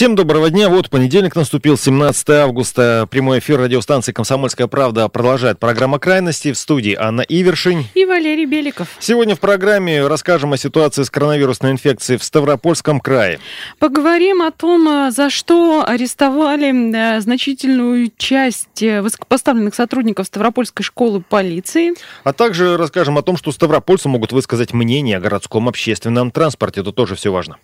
Всем доброго дня. Вот понедельник наступил, 17 августа. Прямой эфир радиостанции «Комсомольская правда» продолжает программа «Крайности». В студии Анна Ивершин. И Валерий Беликов. Сегодня в программе расскажем о ситуации с коронавирусной инфекцией в Ставропольском крае. Поговорим о том, за что арестовали э, значительную часть э, высокопоставленных сотрудников Ставропольской школы полиции. А также расскажем о том, что ставропольцы могут высказать мнение о городском общественном транспорте. Это тоже все важно.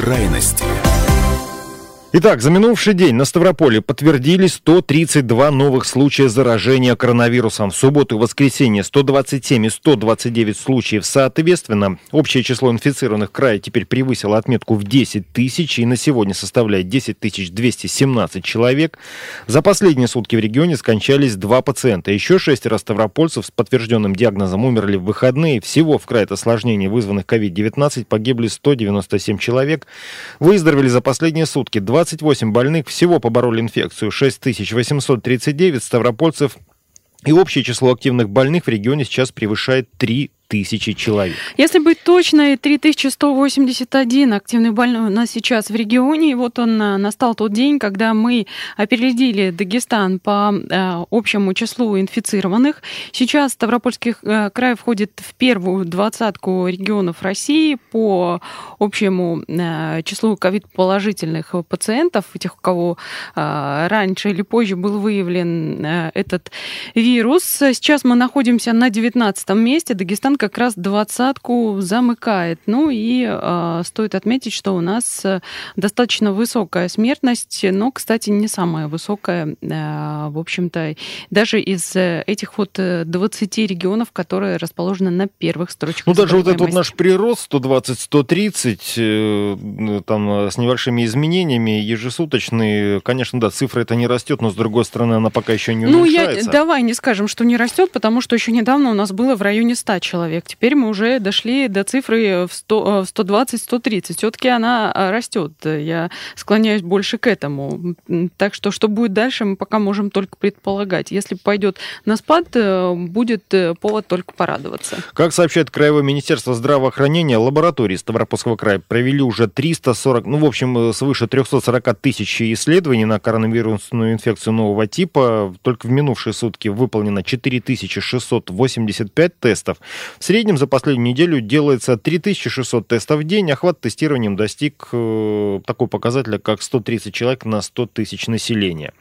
Крайности. Итак, за минувший день на Ставрополе подтвердились 132 новых случая заражения коронавирусом. В субботу и воскресенье 127 и 129 случаев соответственно. Общее число инфицированных в крае теперь превысило отметку в 10 тысяч и на сегодня составляет 10 217 человек. За последние сутки в регионе скончались два пациента. Еще шестеро ставропольцев с подтвержденным диагнозом умерли в выходные. Всего в крае от осложнений, вызванных COVID-19, погибли 197 человек. Выздоровели за последние сутки 2 28 больных всего побороли инфекцию, 6839 ставропольцев и общее число активных больных в регионе сейчас превышает 3 тысячи человек. Если быть точной, 3181 активный больной у нас сейчас в регионе. И вот он э, настал тот день, когда мы опередили Дагестан по э, общему числу инфицированных. Сейчас Ставропольский э, край входит в первую двадцатку регионов России по общему числу ковид-положительных пациентов, тех, у кого раньше или позже был выявлен этот вирус. Сейчас мы находимся на 19 месте. Дагестан как раз двадцатку замыкает. Ну и э, стоит отметить, что у нас э, достаточно высокая смертность, но, кстати, не самая высокая, э, в общем-то, даже из э, этих вот 20 регионов, которые расположены на первых строчках. Ну, даже вот этот вот наш прирост 120-130, э, там с небольшими изменениями, ежесуточный, конечно, да, цифра это не растет, но с другой стороны она пока еще не уменьшается. Ну, я, давай не скажем, что не растет, потому что еще недавно у нас было в районе 100 человек человек. Теперь мы уже дошли до цифры в 120-130. Э, Все-таки она э, растет. Я склоняюсь больше к этому. Так что, что будет дальше, мы пока можем только предполагать. Если пойдет на спад, э, будет повод только порадоваться. Как сообщает Краевое министерство здравоохранения, лаборатории Ставропольского края провели уже 340, ну, в общем, свыше 340 тысяч исследований на коронавирусную инфекцию нового типа. Только в минувшие сутки выполнено 4685 тестов. В среднем за последнюю неделю делается 3600 тестов в день. Охват тестированием достиг э, такого показателя, как 130 человек на 100 тысяч населения.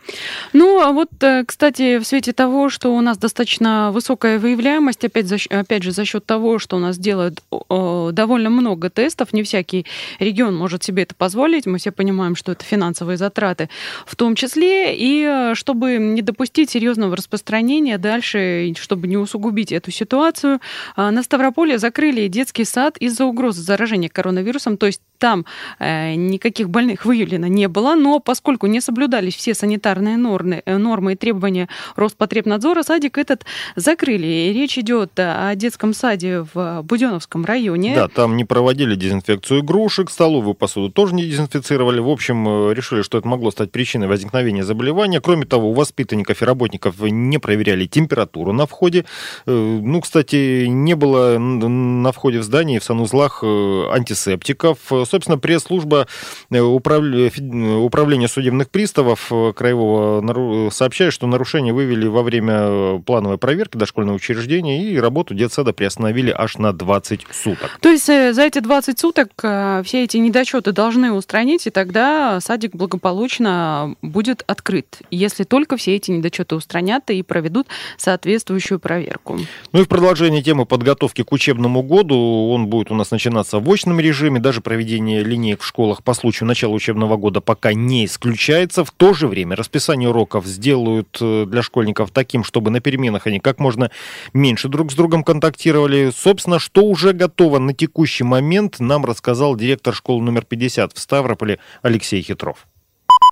Ну, а вот, э, кстати, в свете того, что у нас достаточно высокая выявляемость, опять, за, опять же, за счет того, что у нас делают довольно много тестов, не всякий регион может себе это позволить. Мы все понимаем, что это финансовые затраты в том числе. И э, чтобы не допустить серьезного распространения дальше, чтобы не усугубить эту ситуацию, а, на Ставрополе закрыли детский сад из-за угрозы заражения коронавирусом, то есть там э, никаких больных выявлено не было, но поскольку не соблюдались все санитарные нормы, э, нормы и требования Роспотребнадзора, садик этот закрыли. И речь идет о детском саде в Буденовском районе. Да, там не проводили дезинфекцию игрушек, столовую посуду тоже не дезинфицировали. В общем, э, решили, что это могло стать причиной возникновения заболевания. Кроме того, у воспитанников и работников не проверяли температуру на входе. Э, ну, кстати, не было на входе в здание в санузлах антисептиков собственно, пресс-служба э, управления судебных приставов э, Краевого сообщает, что нарушения вывели во время э, плановой проверки дошкольного учреждения и работу детсада приостановили аж на 20 суток. То есть за эти 20 суток все эти недочеты должны устранить, и тогда садик благополучно будет открыт, если только все эти недочеты устранят и проведут соответствующую проверку. Ну и в продолжение темы подготовки к учебному году, он будет у нас начинаться в очном режиме, даже проведение линеек в школах по случаю начала учебного года пока не исключается. В то же время расписание уроков сделают э, для школьников таким, чтобы на переменах они как можно меньше друг с другом контактировали. Собственно, что уже готово на текущий момент, нам рассказал директор школы номер 50 в Ставрополе Алексей Хитров.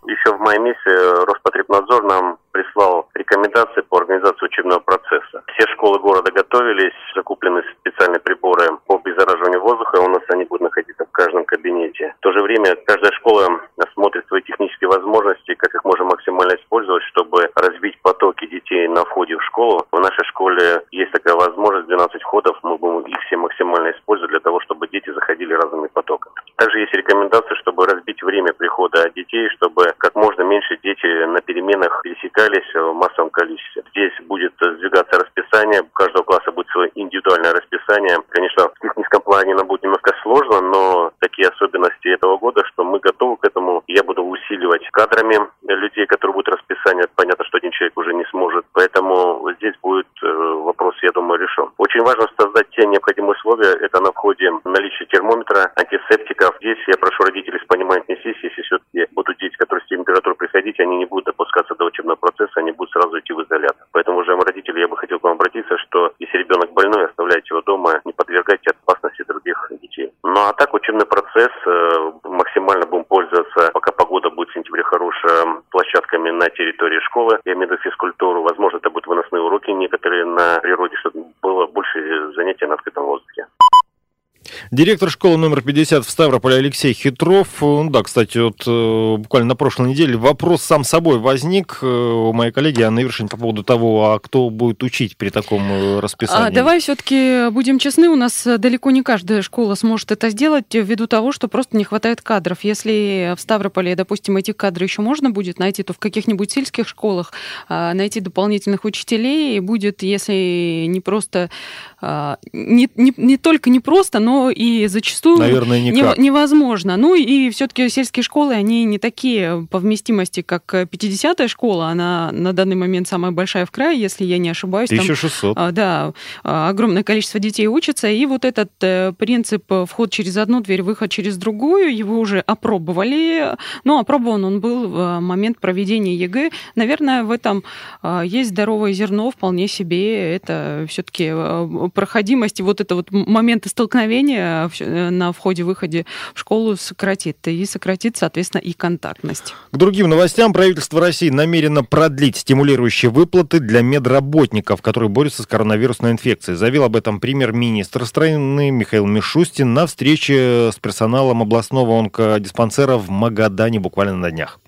Еще в мае месяце Роспотребнадзор нам рекомендации по организации учебного процесса. Все школы города готовились, закуплены специальные приборы по обеззараживанию воздуха, у нас они будут находиться в каждом кабинете. В то же время каждая школа смотрит свои технические возможности, как их можно максимально использовать, чтобы разбить потоки детей на входе в школу. В нашей школе есть такая возможность, 12 входов, мы будем их все максимально использовать для того, чтобы дети заходили разными потоками. Также есть рекомендация, чтобы разбить время прихода детей, чтобы как можно меньше дети на переменах пересекались в массовом количестве. Здесь будет сдвигаться расписание, у каждого класса будет свое индивидуальное расписание. Конечно, в техническом плане нам будет немножко сложно, но такие особенности этого года, что мы готовы к этому. Я буду усиливать кадрами людей, которые будут расписание. Понятно, что один человек уже не сможет. Поэтому здесь будет э, вопрос, я думаю, решен. Очень важно создать те необходимые условия. Это на входе наличие термометра, антисептиков. Здесь я прошу родителей с пониманием отнестись, если все-таки будут дети, которые с температурой приходить, они не будут допускаться до учебного процесса, они будут сразу идти в изолятор. Поэтому, уважаемые родители, я бы хотел к вам обратиться, что если ребенок больной, оставляйте его дома, не подвергайте опасности других детей. Ну а так учебный процесс э, максимально будем пользоваться, пока погода будет в сентябре хорошая, площадками на территории школы. Я имею в виду физкультуру. Возможно, это будут выносные уроки некоторые на природе, чтобы было больше занятий на открытом воздухе. Директор школы номер 50 в Ставрополе Алексей Хитров. Ну да, кстати, вот э, буквально на прошлой неделе вопрос сам собой возник э, у моей коллеги Анны Вершин по поводу того, а кто будет учить при таком э, расписании. А, давай все-таки будем честны, у нас далеко не каждая школа сможет это сделать ввиду того, что просто не хватает кадров. Если в Ставрополе, допустим, эти кадры еще можно будет найти, то в каких-нибудь сельских школах а, найти дополнительных учителей будет, если не просто, не, не, не только не просто, но и зачастую Наверное, никак. невозможно. Ну и все-таки сельские школы, они не такие по вместимости, как 50-я школа. Она на данный момент самая большая в крае, если я не ошибаюсь. 1600. Там, да, а, огромное количество детей учатся. И вот этот э, принцип вход через одну дверь, выход через другую, его уже опробовали. Но опробован он был в момент проведения ЕГЭ. Наверное, в этом а, есть здоровое зерно вполне себе. Это все-таки проходимость и вот это вот моменты столкновения общение э, на входе-выходе в школу сократит. И сократит, соответственно, и контактность. К другим новостям. Правительство России намерено продлить стимулирующие выплаты для медработников, которые борются с коронавирусной инфекцией. Заявил об этом премьер-министр страны Михаил Мишустин на встрече с персоналом областного онкодиспансера в Магадане буквально на днях.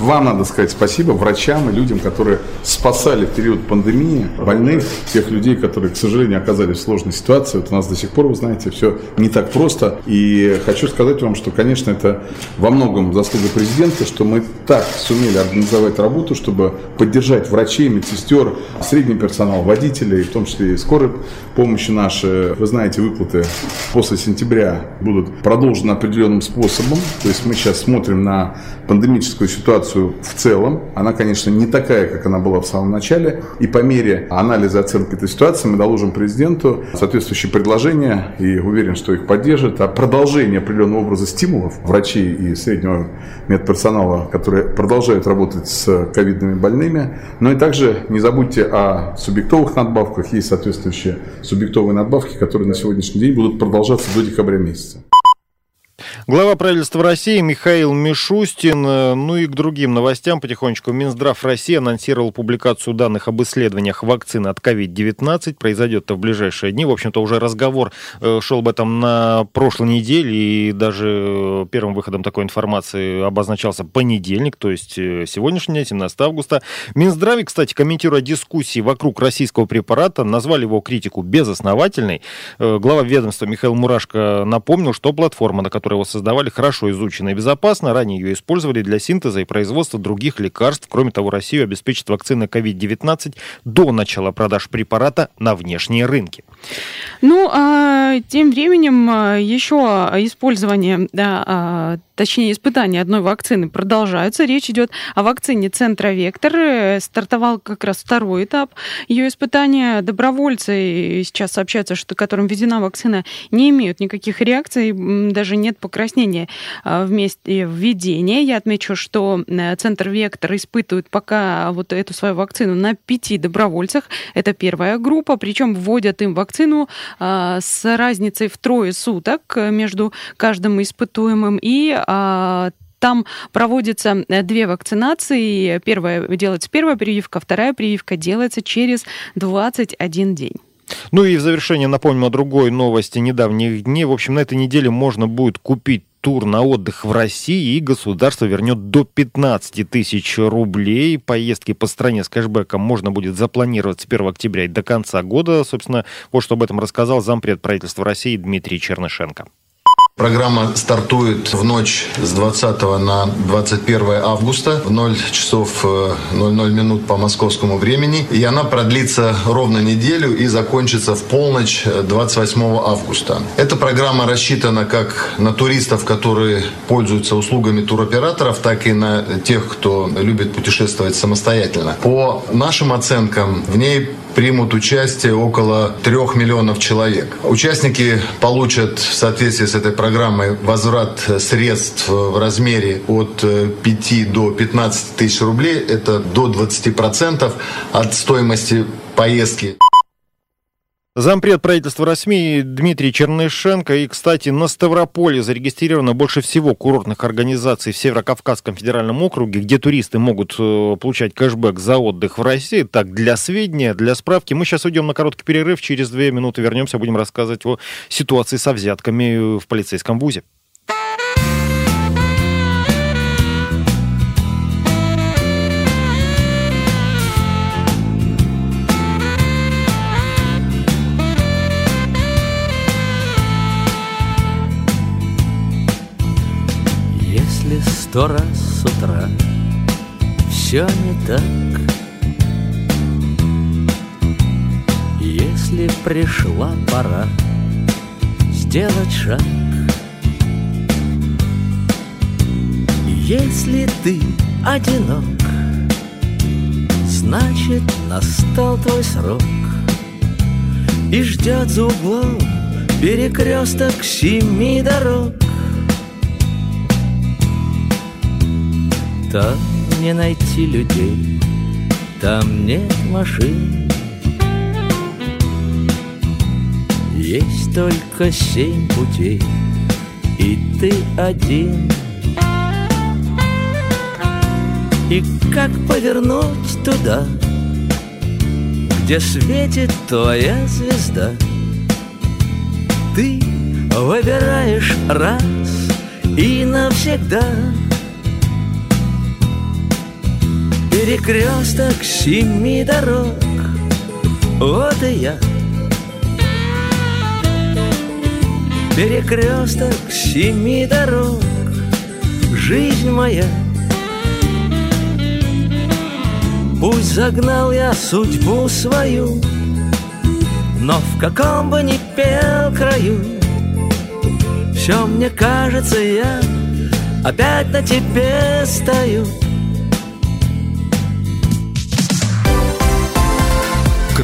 Вам надо сказать спасибо врачам и людям, которые спасали в период пандемии больных, тех людей, которые, к сожалению, оказались в сложной ситуации. Вот у нас до сих пор, вы знаете, все не так просто. И хочу сказать вам, что, конечно, это во многом заслуга президента, что мы так сумели организовать работу, чтобы поддержать врачей, медсестер, средний персонал, водителей, в том числе и скорой помощи наши. Вы знаете, выплаты после сентября будут продолжены определенным способом. То есть мы сейчас смотрим на пандемическую ситуацию ситуацию в целом. Она, конечно, не такая, как она была в самом начале. И по мере анализа оценки этой ситуации мы доложим президенту соответствующие предложения и уверен, что их поддержит. А продолжение определенного образа стимулов врачей и среднего медперсонала, которые продолжают работать с ковидными больными. Но и также не забудьте о субъектовых надбавках. Есть соответствующие субъектовые надбавки, которые на сегодняшний день будут продолжаться до декабря месяца. Глава правительства России Михаил Мишустин. Э, ну и к другим новостям потихонечку. Минздрав России анонсировал публикацию данных об исследованиях вакцины от COVID-19. Произойдет это в ближайшие дни. В общем-то, уже разговор э, шел об этом на прошлой неделе. И даже э, первым выходом такой информации обозначался понедельник, то есть сегодняшний день, 17 августа. Минздраве, кстати, комментируя дискуссии вокруг российского препарата, назвали его критику безосновательной. Глава ведомства Михаил Мурашко напомнил, что платформа, на которой его создавали, хорошо изучена и безопасно. Ранее ее использовали для синтеза и производства других лекарств. Кроме того, Россию обеспечит вакцина COVID-19 до начала продаж препарата на внешние рынки. Ну, а тем временем а, еще использование да, а, точнее, испытания одной вакцины продолжаются. Речь идет о вакцине Центра Вектор. Э, стартовал как раз второй этап ее испытания. Добровольцы сейчас сообщаются, что которым введена вакцина, не имеют никаких реакций, даже нет покраснения а, вместе введения. Я отмечу, что э, Центр Вектор испытывает пока вот эту свою вакцину на пяти добровольцах. Это первая группа, причем вводят им вакцину а, с разницей в трое суток между каждым испытуемым. И а, Там проводятся две вакцинации. Первая делается первая прививка, вторая прививка делается через 21 день. Ну и в завершение напомним о другой новости недавних дней. В общем, на этой неделе можно будет купить тур на отдых в России, и государство вернет до 15 тысяч рублей. Поездки по стране с кэшбэком можно будет запланировать с 1 октября и до конца года. Собственно, вот что об этом рассказал зампред правительства России Дмитрий Чернышенко. Программа стартует в ночь с 20 на 21 августа в 0 часов 00 э, минут по московскому времени. И она продлится ровно неделю и закончится в полночь 28 августа. Эта программа рассчитана как на туристов, которые пользуются услугами туроператоров, так и на тех, кто любит путешествовать самостоятельно. По нашим оценкам, в ней примут участие около трех миллионов человек. Участники получат в соответствии с этой программой возврат средств в размере от 5 до 15 тысяч рублей. Это до 20% от стоимости поездки. Зампред правительства России Дмитрий Чернышенко. И, кстати, на Ставрополе зарегистрировано больше всего курортных организаций в Северо-Кавказском федеральном округе, где туристы могут э, получать кэшбэк за отдых в России. Так, для сведения, для справки. Мы сейчас уйдем на короткий перерыв. Через две минуты вернемся, будем рассказывать о ситуации со взятками в полицейском вузе. Сто раз с утра. Все не так. Если пришла пора Сделать шаг. Если ты одинок Значит, настал твой срок. И ждет за углом Перекресток семи дорог Там не найти людей, там нет машин. Есть только семь путей, и ты один. И как повернуть туда, где светит твоя звезда? Ты выбираешь раз и навсегда — Перекресток семи дорог Вот и я. Перекресток семи дорог Жизнь моя. Пусть загнал я судьбу свою Но в каком бы ни пел краю Все мне кажется, я опять на тебе стою